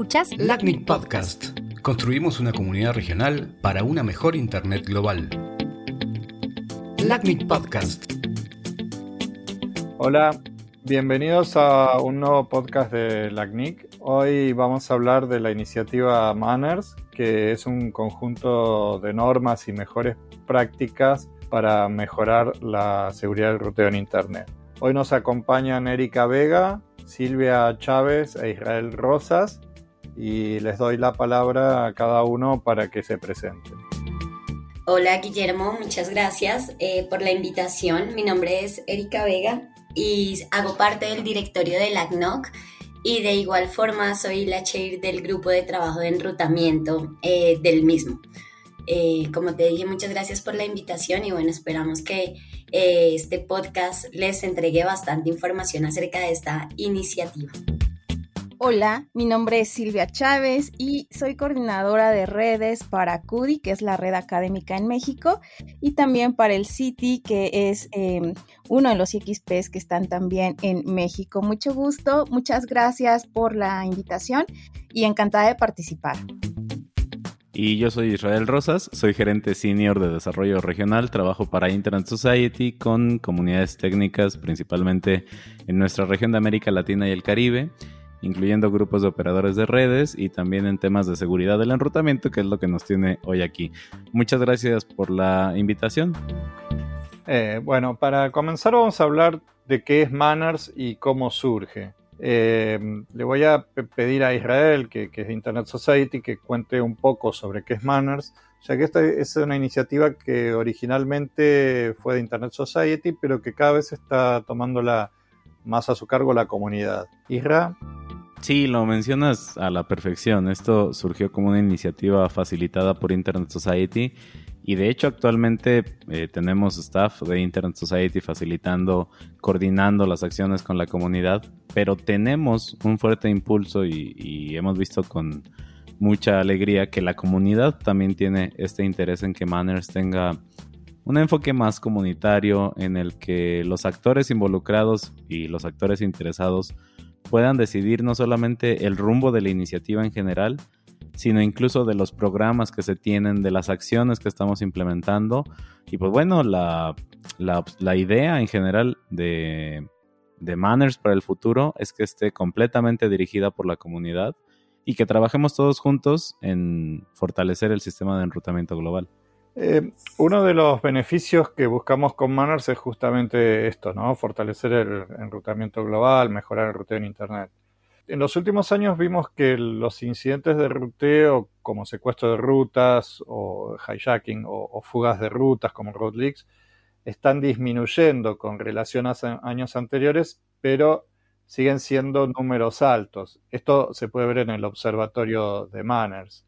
Escuchás LACNIC Podcast. Construimos una comunidad regional para una mejor Internet global. LACNIC Podcast. Hola, bienvenidos a un nuevo podcast de LACNIC. Hoy vamos a hablar de la iniciativa Manners, que es un conjunto de normas y mejores prácticas para mejorar la seguridad del ruteo en Internet. Hoy nos acompañan Erika Vega, Silvia Chávez e Israel Rosas y les doy la palabra a cada uno para que se presenten. Hola Guillermo, muchas gracias eh, por la invitación. Mi nombre es Erika Vega y hago parte del directorio del ACNOC y de igual forma soy la chair del grupo de trabajo de enrutamiento eh, del mismo. Eh, como te dije, muchas gracias por la invitación y bueno, esperamos que eh, este podcast les entregue bastante información acerca de esta iniciativa. Hola, mi nombre es Silvia Chávez y soy coordinadora de redes para CUDI, que es la red académica en México, y también para el CITI, que es em, uno de los XPs que están también en México. Mucho gusto, muchas gracias por la invitación y encantada de participar. Y yo soy Israel Rosas, soy gerente senior de desarrollo regional, trabajo para Internet Society con comunidades técnicas principalmente en nuestra región de América Latina y el Caribe, incluyendo grupos de operadores de redes y también en temas de seguridad del enrutamiento, que es lo que nos tiene hoy aquí. Muchas gracias por la invitación. Eh, bueno, para comenzar vamos a hablar de qué es Manners y cómo surge. Eh, le voy a pedir a Israel, que, es de Internet Society, que cuente un poco sobre qué es Manners, ya que esta es una iniciativa que originalmente fue de Internet Society, pero que cada vez está tomando más a su cargo la comunidad. Isra. Sí, lo mencionas a la perfección. Esto surgió como una iniciativa facilitada por Internet Society y de hecho actualmente eh, tenemos staff de Internet Society facilitando, coordinando las acciones con la comunidad, pero tenemos un fuerte impulso y, hemos visto con mucha alegría que la comunidad también tiene este interés en que Manners tenga un enfoque más comunitario en el que los actores involucrados y los actores interesados puedan decidir no solamente el rumbo de la iniciativa en general, sino incluso de los programas que se tienen, de las acciones que estamos implementando. Y pues bueno, la, idea en general de, de Manners para el futuro es que esté completamente dirigida por la comunidad y que trabajemos todos juntos en fortalecer el sistema de enrutamiento global. Eh, uno de los beneficios que buscamos con Manners es justamente esto, ¿no? Fortalecer el enrutamiento global, mejorar el ruteo en Internet en los últimos años vimos que los incidentes de ruteo, como secuestro de rutas o hijacking o, fugas de rutas como road leaks, están disminuyendo con relación a años anteriores, pero siguen siendo números altos. Esto se puede ver en el observatorio de Manners.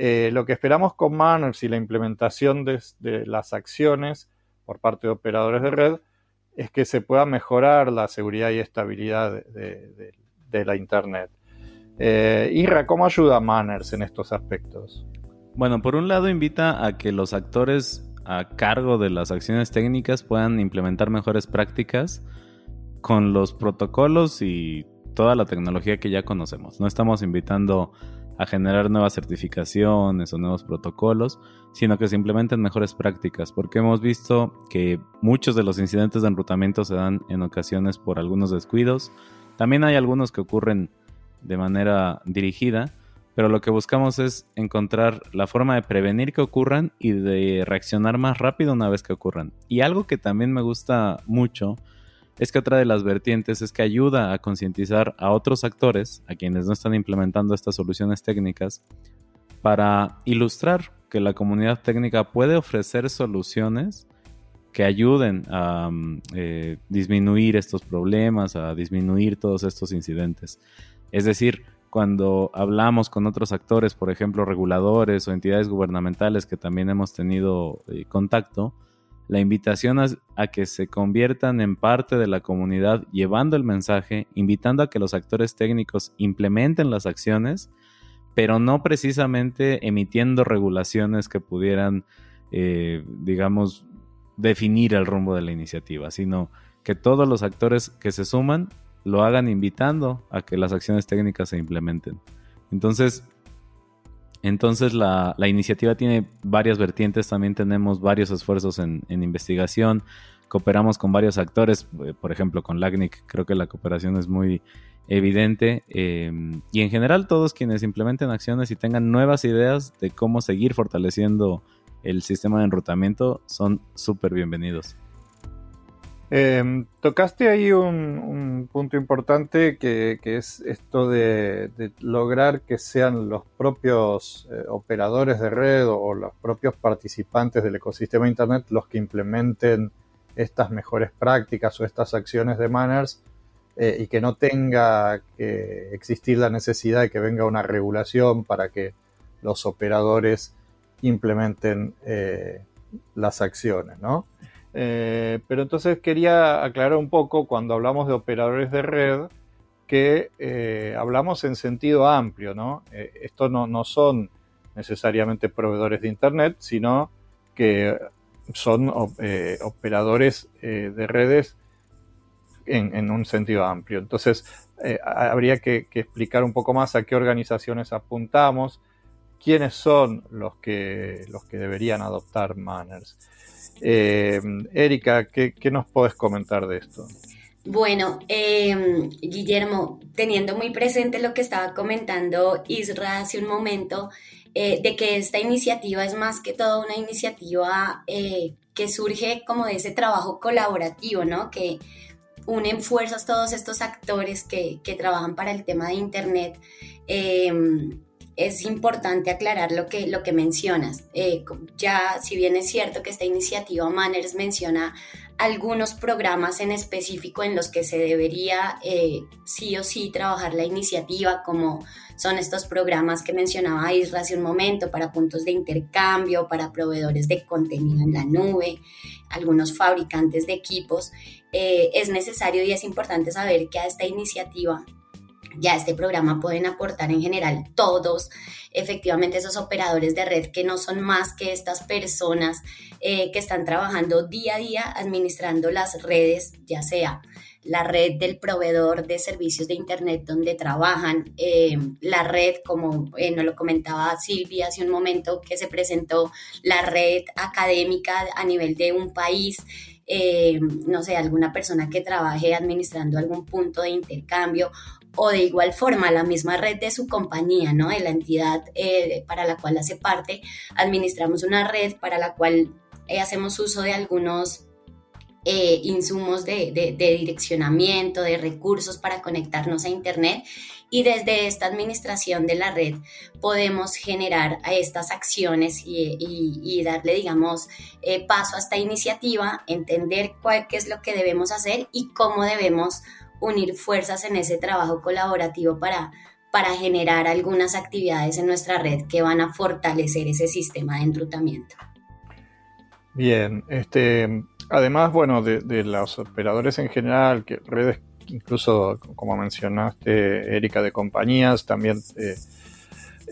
Eh, lo que esperamos con Manners y la implementación de, las acciones por parte de operadores de red es que se pueda mejorar la seguridad y estabilidad de, la Internet. Eh, Ira, ¿cómo ayuda Manners en estos aspectos? Bueno, por un lado invita a que los actores a cargo de las acciones técnicas puedan implementar mejores prácticas con los protocolos y toda la tecnología que ya conocemos. No estamos invitando a generar nuevas certificaciones o nuevos protocolos, sino que se implementen mejores prácticas, porque hemos visto que muchos de los incidentes de enrutamiento se dan en ocasiones por algunos descuidos, también hay algunos que ocurren de manera dirigida, pero lo que buscamos es encontrar la forma de prevenir que ocurran y de reaccionar más rápido una vez que ocurran. Y algo que también me gusta mucho es que otra de las vertientes es que ayuda a concientizar a otros actores, a quienes no están implementando estas soluciones técnicas, para ilustrar que la comunidad técnica puede ofrecer soluciones que ayuden a mm, eh, disminuir estos problemas, a disminuir todos estos incidentes. Es decir, cuando hablamos con otros actores, por ejemplo, reguladores o entidades gubernamentales que también hemos tenido eh, contacto, la invitación a, que se conviertan en parte de la comunidad llevando el mensaje, invitando a que los actores técnicos implementen las acciones, pero no precisamente emitiendo regulaciones que pudieran, eh, digamos, definir el rumbo de la iniciativa, sino que todos los actores que se suman lo hagan invitando a que las acciones técnicas se implementen. Entonces, entonces la, iniciativa tiene varias vertientes, también tenemos varios esfuerzos en, investigación, cooperamos con varios actores, eh, por ejemplo con LACNIC, creo que la cooperación es muy evidente. Em, y en general todos quienes implementen acciones y tengan nuevas ideas de cómo seguir fortaleciendo el sistema de enrutamiento son súper bienvenidos. Em, tocaste ahí un, punto importante que, es esto de, lograr que sean los propios eh, operadores de red o, los propios participantes del ecosistema Internet los que implementen estas mejores prácticas o estas acciones de manners eh, y que no tenga que existir la necesidad de que venga una regulación para que los operadores implementen eh, las acciones, ¿no? Eh, pero entonces quería aclarar un poco cuando hablamos de operadores de red que eh, hablamos en sentido amplio, ¿no? Eh, esto no, son necesariamente proveedores de Internet, sino que son operadores de redes en, un sentido amplio. Entonces, habría que, explicar un poco más a qué organizaciones apuntamos, quiénes son los que, los que deberían adoptar manners. Eh, Erika, ¿qué, nos puedes comentar de esto? Bueno, em, Guillermo, teniendo muy presente lo que estaba comentando Isra hace un momento, eh, de que esta iniciativa es más que todo una iniciativa eh, que surge como de ese trabajo colaborativo, ¿no? Que unen fuerzas todos estos actores que, que trabajan para el tema de Internet es importante aclarar lo que, lo que mencionas. Eh, ya, si bien es cierto que esta iniciativa Manners menciona algunos programas en específico en los que se debería eh, sí o sí trabajar la iniciativa, como son estos programas que mencionaba Isra hace un momento para puntos de intercambio, para proveedores de contenido en la nube, algunos fabricantes de equipos, eh, es necesario y es importante saber que a esta iniciativa ya este programa pueden aportar en general todos, efectivamente esos operadores de red que no son más que estas personas eh, que están trabajando día a día administrando las redes, ya sea la red del proveedor de servicios de Internet donde trabajan, eh, la red, como eh, nos lo comentaba Silvia hace un momento que se presentó, la red académica a nivel de un país, no sé, alguna persona que trabaje administrando algún punto de intercambio o de igual forma la misma red de su compañía, ¿no? De la entidad eh, para la cual hace parte, administramos una red para la cual eh, hacemos uso de algunos eh, insumos de, direccionamiento, de recursos para conectarnos a Internet y desde esta administración de la red podemos generar estas acciones y, darle, digamos, paso a esta iniciativa, entender cuál, qué es lo que debemos hacer y cómo debemos unir fuerzas en ese trabajo colaborativo para, para generar algunas actividades en nuestra red que van a fortalecer ese sistema de enrutamiento. Bien, este, además, bueno, de, los operadores en general, que redes, incluso como mencionaste, Erika, de compañías, también eh,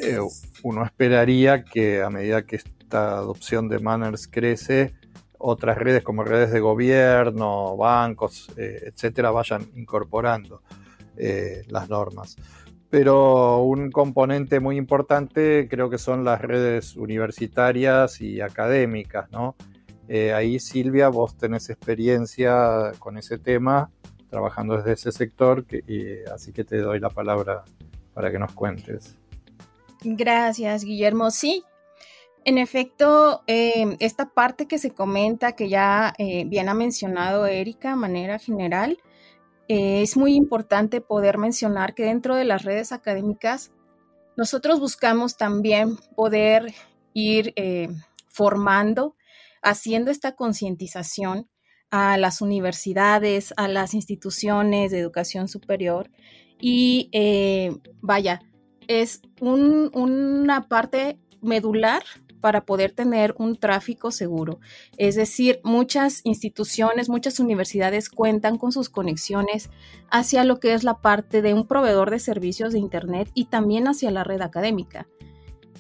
eh, uno esperaría que a medida que esta adopción de Manners crece, otras redes como redes de gobierno, bancos, eh, etcétera, vayan incorporando eh, las normas. Pero un componente muy importante creo que son las redes universitarias y académicas, ¿no? Eh, ahí, Silvia, vos tenés experiencia con ese tema, trabajando desde ese sector, así que te doy la palabra para que nos cuentes. Gracias, Guillermo. Sí, en efecto, em, esta parte que se comenta, que ya eh, bien ha mencionado Erika de manera general, eh, es muy importante poder mencionar que dentro de las redes académicas, nosotros buscamos también poder ir eh, formando, haciendo esta concientización a las universidades, a las instituciones de educación superior. Y vaya, es una parte medular para poder tener un tráfico seguro. Es decir, muchas instituciones, muchas universidades cuentan con sus conexiones hacia lo que es la parte de un proveedor de servicios de Internet y también hacia la red académica.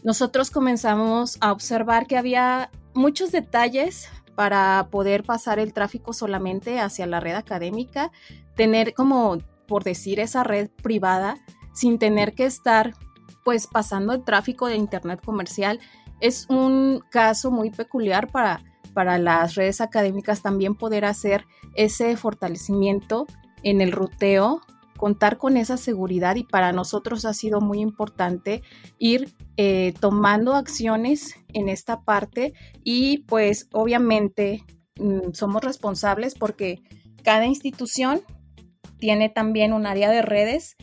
Nosotros comenzamos a observar que había muchos detalles para poder pasar el tráfico solamente hacia la red académica, tener como, por decir, esa red privada sin tener que estar pues pasando el tráfico de Internet comercial es un caso muy peculiar para, para las redes académicas también poder hacer ese fortalecimiento en el ruteo, contar con esa seguridad y para nosotros ha sido muy importante ir eh, tomando acciones en esta parte y pues obviamente mm, somos responsables porque cada institución tiene también un área de redes,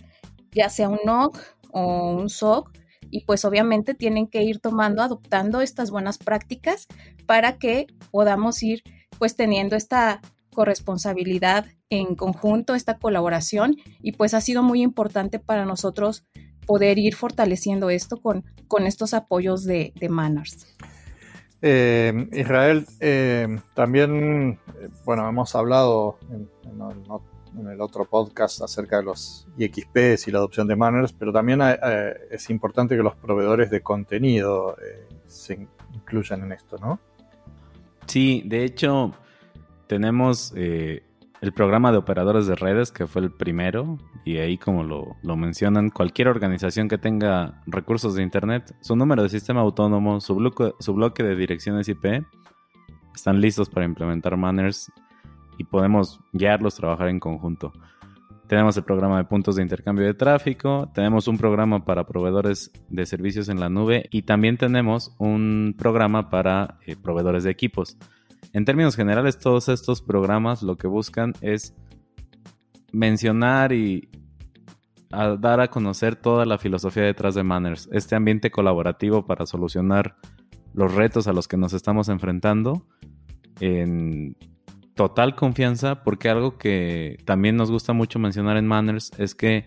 ya sea un NOC o un SOC, y pues obviamente tienen que ir tomando, adoptando estas buenas prácticas para que podamos ir pues teniendo esta corresponsabilidad en conjunto, esta colaboración y pues ha sido muy importante para nosotros poder ir fortaleciendo esto con, con estos apoyos de, de Manners. Eh, Israel, eh, también, eh, bueno, hemos hablado en, el otro podcast acerca de los IXPs y la adopción de Manners, pero también es importante que los proveedores de contenido se incluyan en esto, ¿no? Sí, de hecho, tenemos eh, el programa de operadores de redes, que fue el primero, y ahí como lo, mencionan, cualquier organización que tenga recursos de Internet, su número de sistema autónomo, su bloque, su bloque de direcciones IP, están listos para implementar Manners y podemos guiarlos, trabajar en conjunto. Tenemos el programa de puntos de intercambio de tráfico, tenemos un programa para proveedores de servicios en la nube y también tenemos un programa para eh, proveedores de equipos. En términos generales, todos estos programas lo que buscan es mencionar y dar a conocer toda la filosofía detrás de Manners, este ambiente colaborativo para solucionar los retos a los que nos estamos enfrentando en total confianza, porque algo que también nos gusta mucho mencionar en Manners es que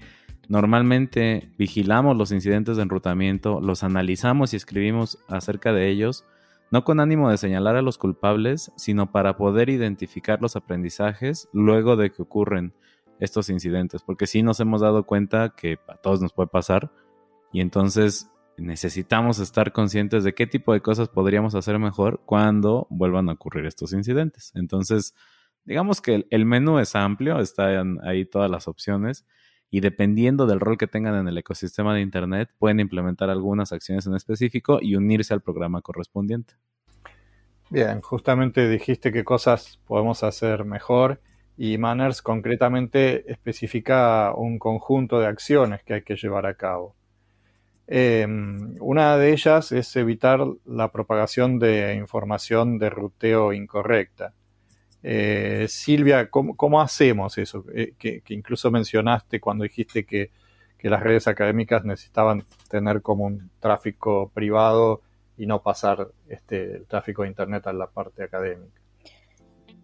normalmente vigilamos los incidentes de enrutamiento, los analizamos y escribimos acerca de ellos no con ánimo de señalar a los culpables, sino para poder identificar los aprendizajes luego de que ocurren estos incidentes, porque sí nos hemos dado cuenta que a todos nos puede pasar y entonces necesitamos estar conscientes de qué tipo de cosas podríamos hacer mejor cuando vuelvan a ocurrir estos incidentes. Entonces, digamos que el, menú es amplio, están ahí todas las opciones y dependiendo del rol que tengan en el ecosistema de Internet, pueden implementar algunas acciones en específico y unirse al programa correspondiente. Bien, justamente dijiste qué cosas podemos hacer mejor y Manners concretamente especifica un conjunto de acciones que hay que llevar a cabo. Em, una de ellas es evitar la propagación de información de ruteo incorrecta. Eh, Silvia, ¿cómo, hacemos eso? Eh, que, incluso mencionaste cuando dijiste que, las redes académicas necesitaban tener como un tráfico privado y no pasar este, el tráfico de Internet a la parte académica.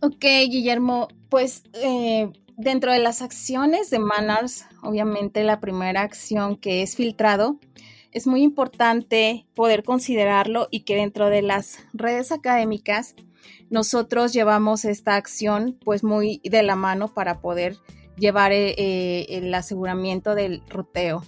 Ok, Guillermo, pues eh, dentro de las acciones de Manners, obviamente la primera acción que es filtrado, es muy importante poder considerarlo y que dentro de las redes académicas nosotros llevamos esta acción pues muy de la mano para poder llevar eh, eh, el aseguramiento del ruteo.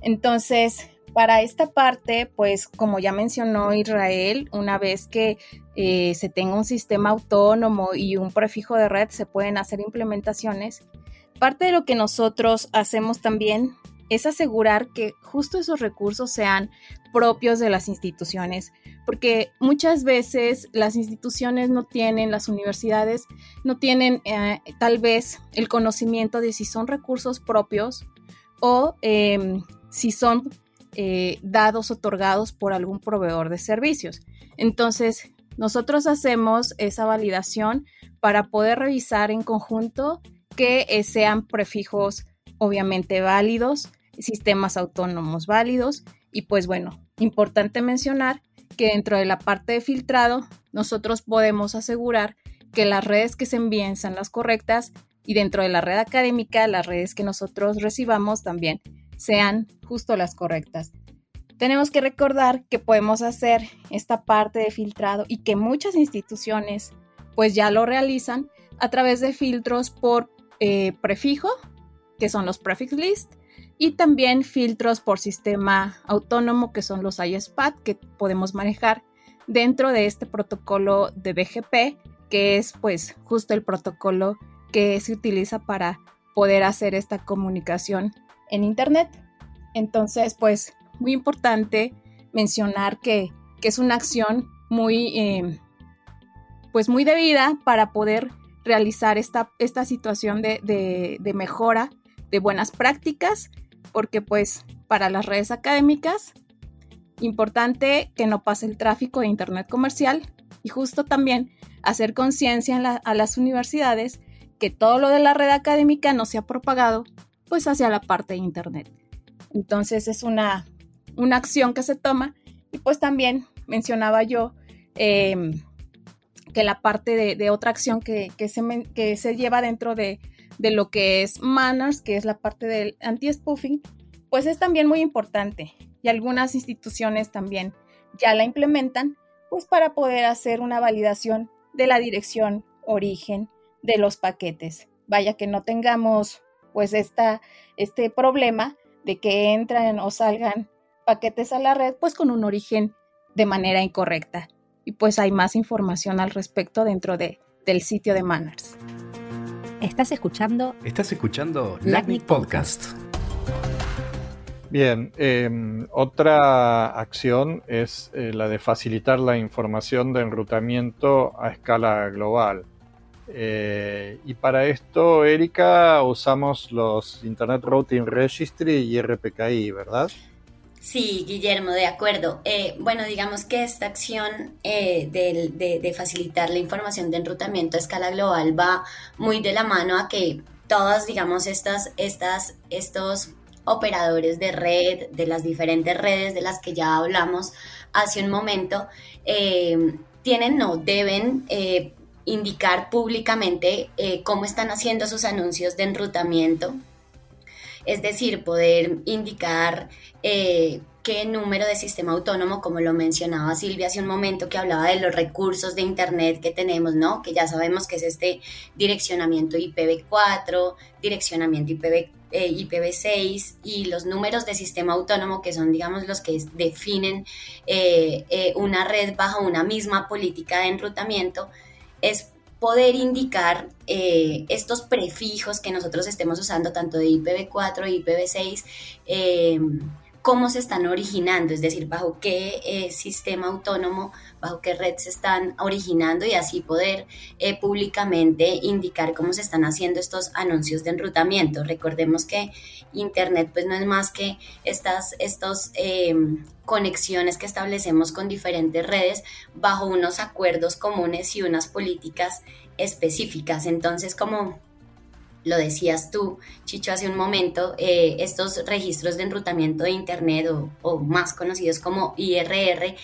Entonces, para esta parte, pues como ya mencionó Israel, una vez que eh, se tenga un sistema autónomo y un prefijo de red, se pueden hacer implementaciones. Parte de lo que nosotros hacemos también es asegurar que justo esos recursos sean propios de las instituciones, porque muchas veces las instituciones no tienen, las universidades no tienen eh, tal vez el conocimiento de si son recursos propios o em, si son eh, dados, otorgados por algún proveedor de servicios. Entonces, nosotros hacemos esa validación para poder revisar en conjunto que eh, sean prefijos obviamente válidos, sistemas autónomos válidos y pues bueno, importante mencionar que dentro de la parte de filtrado nosotros podemos asegurar que las redes que se envíen sean las correctas y dentro de la red académica las redes que nosotros recibamos también sean justo las correctas. Tenemos que recordar que podemos hacer esta parte de filtrado y que muchas instituciones pues ya lo realizan a través de filtros por eh, prefijo, que son los prefix list, y también filtros por sistema autónomo que son los ISPAD que podemos manejar dentro de este protocolo de BGP que es pues justo el protocolo que se utiliza para poder hacer esta comunicación en internet. Entonces pues muy importante mencionar que, es una acción muy, eh, pues muy debida para poder realizar esta, esta situación de, de, mejora de buenas prácticas, porque pues para las redes académicas, importante que no pase el tráfico de Internet comercial y justo también hacer conciencia a las universidades que todo lo de la red académica no se ha propagado pues hacia la parte de Internet. Entonces es una, una acción que se toma y pues también mencionaba yo em, que la parte de, otra acción que, se que, se, lleva dentro de, de, lo que es Manners, que es la parte del anti-spoofing, pues es también muy importante y algunas instituciones también ya la implementan, pues para poder hacer una validación de la dirección origen de los paquetes. Vaya que no tengamos pues esta, este problema de que entran o salgan paquetes a la red pues con un origen de manera incorrecta. Y pues hay más información al respecto dentro de, del sitio de Manners. Estás escuchando. Estás escuchando LACNIC Podcast. Bien, em, otra acción es eh, la de facilitar la información de enrutamiento a escala global. Eh, y para esto, Erika, usamos los Internet Routing Registry y RPKI, ¿verdad? Sí, Guillermo, de acuerdo. Eh, bueno, digamos que esta acción eh, de, facilitar la información de enrutamiento a escala global va muy de la mano a que todas, digamos, estas, estas, estos operadores de red, de las diferentes redes de las que ya hablamos hace un momento, tienen, no, deben indicar públicamente eh, cómo están haciendo sus anuncios de enrutamiento, es decir, poder indicar eh, qué número de sistema autónomo, como lo mencionaba Silvia hace un momento que hablaba de los recursos de Internet que tenemos, ¿no? Que ya sabemos que es este direccionamiento IPv4, direccionamiento IPv, eh, IPv6 y los números de sistema autónomo que son, digamos, los que definen una red bajo una misma política de enrutamiento es poder indicar eh, estos prefijos que nosotros estemos usando, tanto de IPv4 y IPv6, eh, cómo se están originando, es decir, bajo qué eh, sistema autónomo, bajo qué red se están originando y así poder públicamente indicar cómo se están haciendo estos anuncios de enrutamiento. Recordemos que Internet pues no es más que estas estos, conexiones que establecemos con diferentes redes bajo unos acuerdos comunes y unas políticas específicas. Entonces, como lo decías tú, Chicho, hace un momento, eh, estos registros de enrutamiento de Internet o, más conocidos como IRR,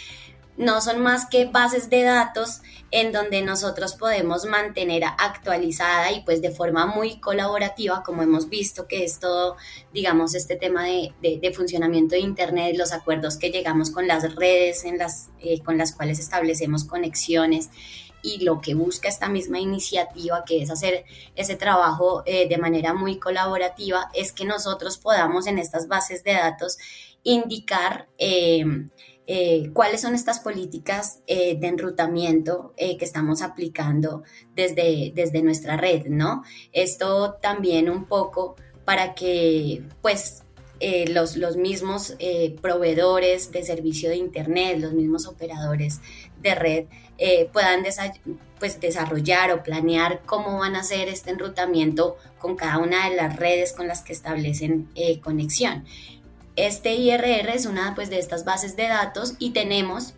no son más que bases de datos en donde nosotros podemos mantener actualizada y pues de forma muy colaborativa, como hemos visto que es todo, digamos, este tema de, funcionamiento de Internet, los acuerdos que llegamos con las redes eh, con las cuales establecemos conexiones y lo que busca esta misma iniciativa, que es hacer ese trabajo eh, de manera muy colaborativa, es que nosotros podamos en estas bases de datos indicar eh, eh, cuáles son estas políticas de enrutamiento que estamos aplicando desde, desde nuestra red, ¿no? Esto también un poco para que, pues, los, los, mismos proveedores de servicio de Internet, los mismos operadores de red, puedan pues, desarrollar o planear cómo van a hacer este enrutamiento con cada una de las redes con las que establecen conexión. Este IRR es una pues, de estas bases de datos y tenemos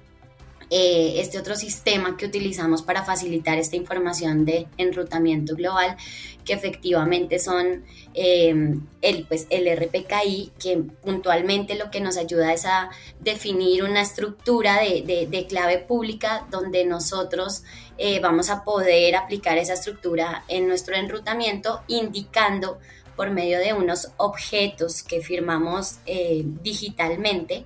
eh, este otro sistema que utilizamos para facilitar esta información de enrutamiento global, que efectivamente son eh, el, pues, el RPKI, que puntualmente lo que nos ayuda es a definir una estructura de, clave pública donde nosotros eh, vamos a poder aplicar esa estructura en nuestro enrutamiento, indicando por medio de unos objetos que firmamos digitalmente,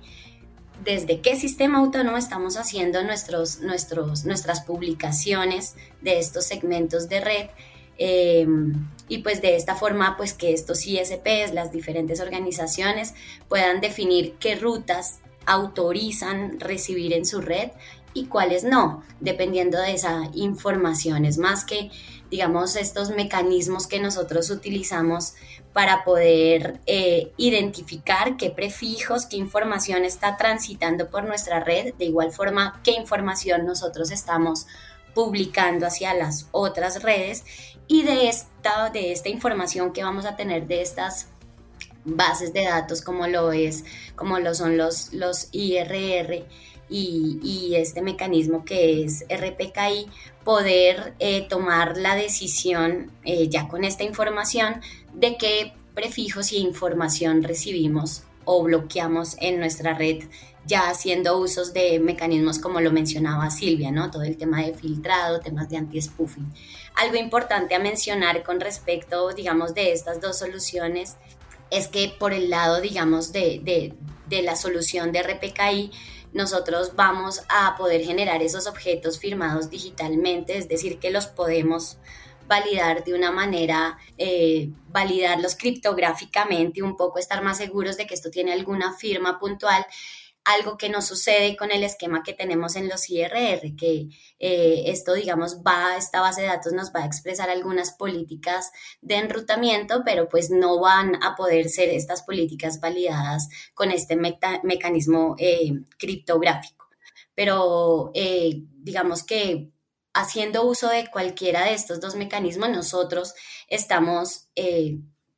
desde qué sistema autónomo estamos haciendo nuestros, nuestros, nuestras publicaciones de estos segmentos de red. Eh, y pues de esta forma, pues que estos ISPs, las diferentes organizaciones, puedan definir qué rutas autorizan recibir en su red y cuáles no, dependiendo de esa información. Es más que digamos, estos mecanismos que nosotros utilizamos para poder eh, identificar qué prefijos, qué información está transitando por nuestra red, de igual forma qué información nosotros estamos publicando hacia las otras redes. Y de esta, de esta información que vamos a tener de estas bases de datos como lo es, como lo son los, los IRR y, este mecanismo que es RPKI, poder eh, tomar la decisión eh, ya con esta información de qué prefijos y información recibimos o bloqueamos en nuestra red ya haciendo usos de mecanismos como lo mencionaba Silvia, ¿no? Todo el tema de filtrado, temas de anti-spoofing. Algo importante a mencionar con respecto, digamos, de estas dos soluciones es que por el lado, digamos, de, de, de la solución de RPKI, nosotros vamos a poder generar esos objetos firmados digitalmente, es decir, que los podemos validar de una manera, eh, validarlos criptográficamente, un poco estar más seguros de que esto tiene alguna firma puntual algo que no sucede con el esquema que tenemos en los IRR, que eh, esto, digamos, va, esta base de datos nos va a expresar algunas políticas de enrutamiento, pero pues no van a poder ser estas políticas validadas con este mecanismo eh, criptográfico. Pero eh, digamos que haciendo uso de cualquiera de estos dos mecanismos, nosotros estamos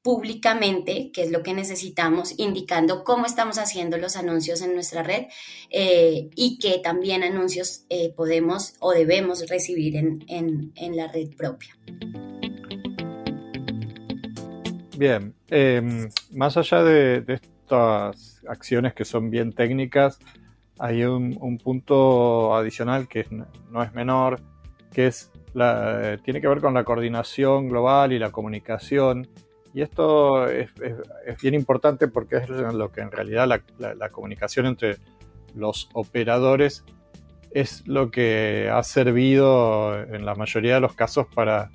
públicamente, que es lo que necesitamos, indicando cómo estamos haciendo los anuncios en nuestra red eh, y qué también anuncios eh, podemos o debemos recibir en, la red propia. Bien, em, más allá de, estas acciones que son bien técnicas, hay un, punto adicional que no es menor, que es la, tiene que ver con la coordinación global y la comunicación y esto es, bien importante porque es lo que en realidad la, comunicación entre los operadores es lo que ha servido en la mayoría de los casos para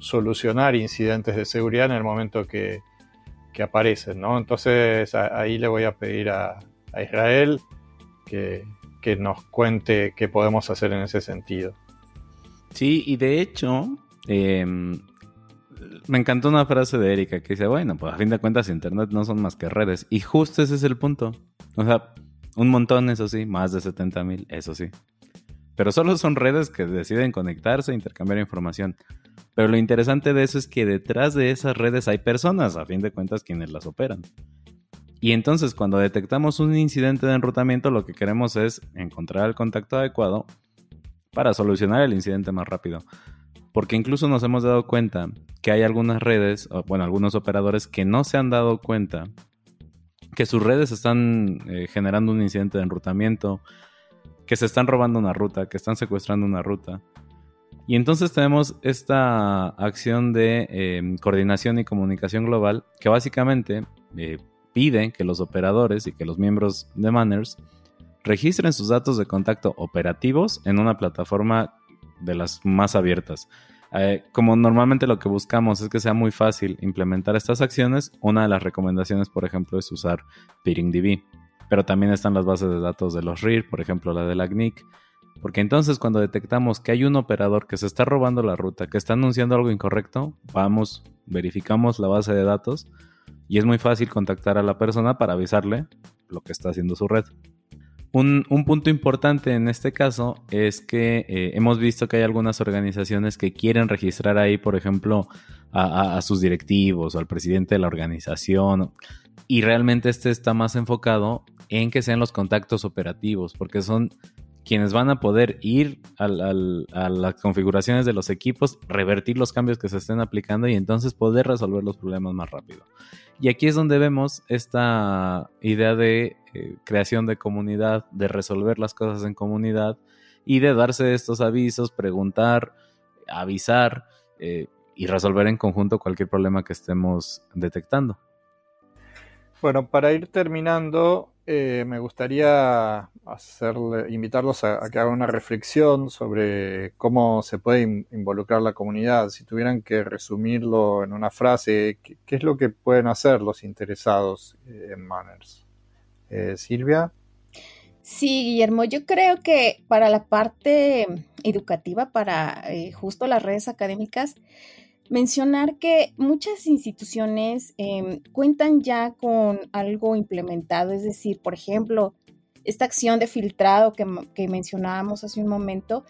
solucionar incidentes de seguridad en el momento que, aparecen. ¿no? Entonces ahí le voy a pedir a, Israel que, nos cuente qué podemos hacer en ese sentido. Sí, y de hecho, em, me encantó una frase de Erika que dice, bueno, pues a fin de cuentas Internet no son más que redes. Y justo ese es el punto. O sea, un montón, eso sí, más de 70 mil, eso sí. Pero solo son redes que deciden conectarse e intercambiar información. Pero lo interesante de eso es que detrás de esas redes hay personas, a fin de cuentas, quienes las operan. Y entonces cuando detectamos un incidente de enrutamiento, lo que queremos es encontrar el contacto adecuado para solucionar el incidente más rápido. Porque incluso nos hemos dado cuenta que hay algunas redes, bueno, algunos operadores que no se han dado cuenta que sus redes están eh, generando un incidente de enrutamiento, que se están robando una ruta, que están secuestrando una ruta. Y entonces tenemos esta acción de em, coordinación y comunicación global que básicamente eh, pide que los operadores y que los miembros de Manners registren sus datos de contacto operativos en una plataforma de las más abiertas. Eh, como normalmente lo que buscamos es que sea muy fácil implementar estas acciones, una de las recomendaciones, por ejemplo, es usar PeeringDB. Pero también están las bases de datos de los RIR, por ejemplo, la de la CNIC. Porque entonces cuando detectamos que hay un operador que se está robando la ruta, que está anunciando algo incorrecto, vamos, verificamos la base de datos y es muy fácil contactar a la persona para avisarle lo que está haciendo su red. Un, punto importante en este caso es que eh, hemos visto que hay algunas organizaciones que quieren registrar ahí, por ejemplo, a, sus directivos o al presidente de la organización. Y realmente este está más enfocado en que sean los contactos operativos, porque son quienes van a poder ir a las configuraciones de los equipos, revertir los cambios que se estén aplicando y entonces poder resolver los problemas más rápido. Y aquí es donde vemos esta idea de eh, creación de comunidad, de resolver las cosas en comunidad y de darse estos avisos, preguntar, avisar eh, y resolver en conjunto cualquier problema que estemos detectando. Bueno, para ir terminando, eh, me gustaría invitarlos a, que hagan una reflexión sobre cómo se puede involucrar la comunidad. Si tuvieran que resumirlo en una frase, ¿qué, es lo que pueden hacer los interesados eh, en Manners? Eh, Silvia. Sí, Guillermo, yo creo que para la parte educativa para eh, justo las redes académicas, mencionar que muchas instituciones em, cuentan ya con algo implementado, es decir, por ejemplo, esta acción de filtrado que, mencionábamos hace un momento,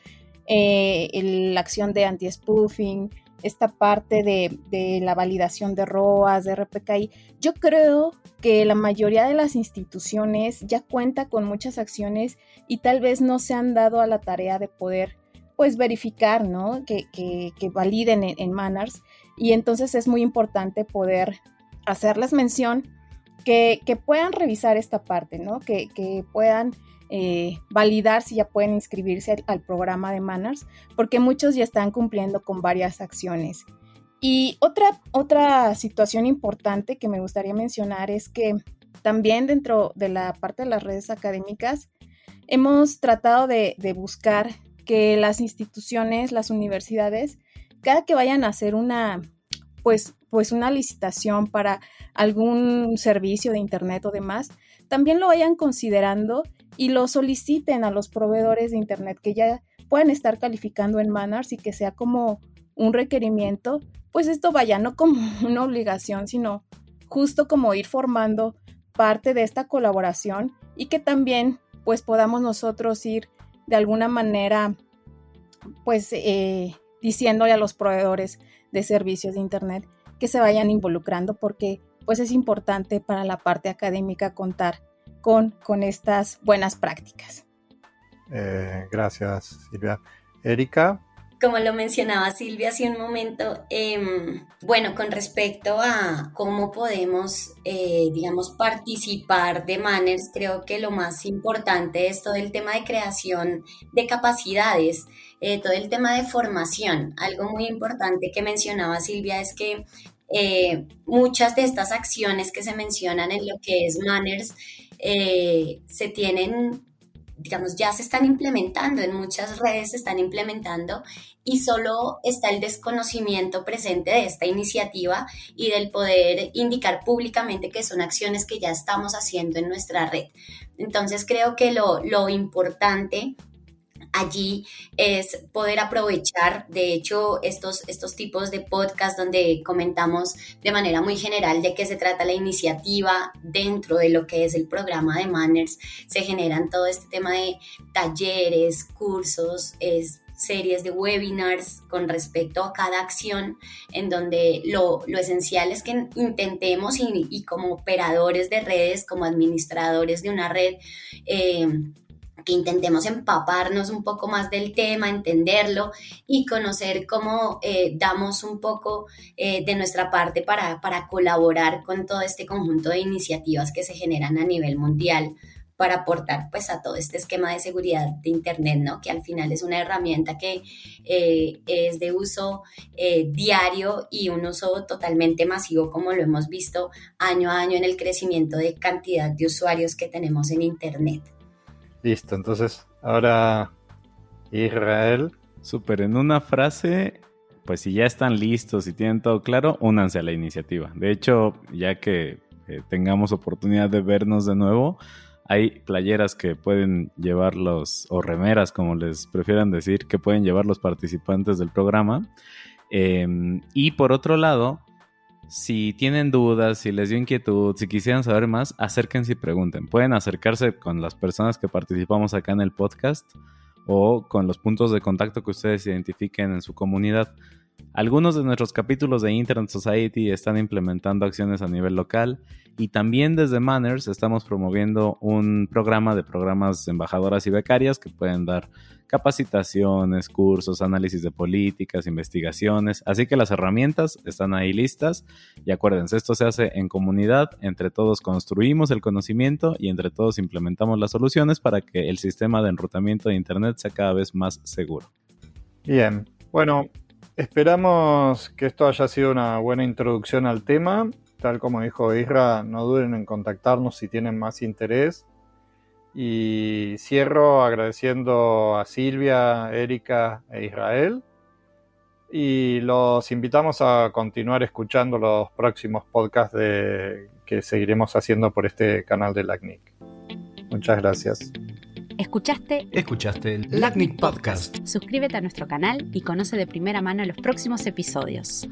eh, la acción de anti-spoofing, esta parte de, de, la validación de ROAS, de RPKI, yo creo que la mayoría de las instituciones ya cuenta con muchas acciones y tal vez no se han dado a la tarea de poder pues verificar, ¿no? Que, validen en, Manners y entonces es muy importante poder hacerles mención que, puedan revisar esta parte, ¿no? Que, puedan eh, validar si ya pueden inscribirse al, programa de Manners, porque muchos ya están cumpliendo con varias acciones. Y otra, otra situación importante que me gustaría mencionar es que también dentro de la parte de las redes académicas hemos tratado de, de buscar que las instituciones, las universidades, cada que vayan a hacer una, pues, pues una licitación para algún servicio de internet o demás, también lo vayan considerando y lo soliciten a los proveedores de internet que ya puedan estar calificando en Manners y que sea como un requerimiento, pues esto vaya no como una obligación, sino justo como ir formando parte de esta colaboración y que también pues podamos nosotros ir de alguna manera, pues, eh, diciéndole a los proveedores de servicios de Internet que se vayan involucrando porque, pues, es importante para la parte académica contar con, con estas buenas prácticas. Eh, gracias, Silvia. Erika, como lo mencionaba Silvia hace un momento, em, bueno, con respecto a cómo podemos, eh, digamos, participar de Manners, creo que lo más importante es todo el tema de creación de capacidades, eh, todo el tema de formación. Algo muy importante que mencionaba Silvia es que eh, muchas de estas acciones que se mencionan en lo que es Manners se tienen digamos, ya se están implementando, en muchas redes se están implementando y solo está el desconocimiento presente de esta iniciativa y del poder indicar públicamente que son acciones que ya estamos haciendo en nuestra red. Entonces creo que lo, lo importante allí es poder aprovechar, de hecho, estos, estos tipos de podcast donde comentamos de manera muy general de qué se trata la iniciativa dentro de lo que es el programa de Manners, se generan todo este tema de talleres, cursos, es, series de webinars con respecto a cada acción, en donde lo, esencial es que intentemos y, como operadores de redes, como administradores de una red, eh, que intentemos empaparnos un poco más del tema, entenderlo y conocer cómo eh, damos un poco eh, de nuestra parte para, para colaborar con todo este conjunto de iniciativas que se generan a nivel mundial para aportar pues a todo este esquema de seguridad de Internet, ¿no? Que al final es una herramienta que eh, es de uso diario y un uso totalmente masivo como lo hemos visto año a año en el crecimiento de cantidad de usuarios que tenemos en Internet. Listo, entonces ahora Israel. Super, en una frase, pues si ya están listos y tienen todo claro, únanse a la iniciativa. De hecho, ya que eh, tengamos oportunidad de vernos de nuevo, hay playeras que pueden llevar los, o remeras, como les prefieran decir, que pueden llevar los participantes del programa. Em, y por otro lado, si tienen dudas, si les dio inquietud, si quisieran saber más, acérquense y pregunten. Pueden acercarse con las personas que participamos acá en el podcast o con los puntos de contacto que ustedes identifiquen en su comunidad. Algunos de nuestros capítulos de Internet Society están implementando acciones a nivel local y también desde Manners estamos promoviendo un programa de programas embajadoras y becarias que pueden dar capacitaciones, cursos, análisis de políticas, investigaciones. Así que las herramientas están ahí listas y acuérdense, esto se hace en comunidad, entre todos construimos el conocimiento y entre todos implementamos las soluciones para que el sistema de enrutamiento de Internet sea cada vez más seguro. Bien, bueno, esperamos que esto haya sido una buena introducción al tema. Tal como dijo Isra, no duden en contactarnos si tienen más interés y cierro agradeciendo a Silvia, Erika e Israel. Y los invitamos a continuar escuchando los próximos podcasts que seguiremos haciendo por este canal de LACNIC. Muchas gracias. ¿Escuchaste? Escuchaste el LACNIC Podcast. Suscríbete a nuestro canal y conoce de primera mano los próximos episodios.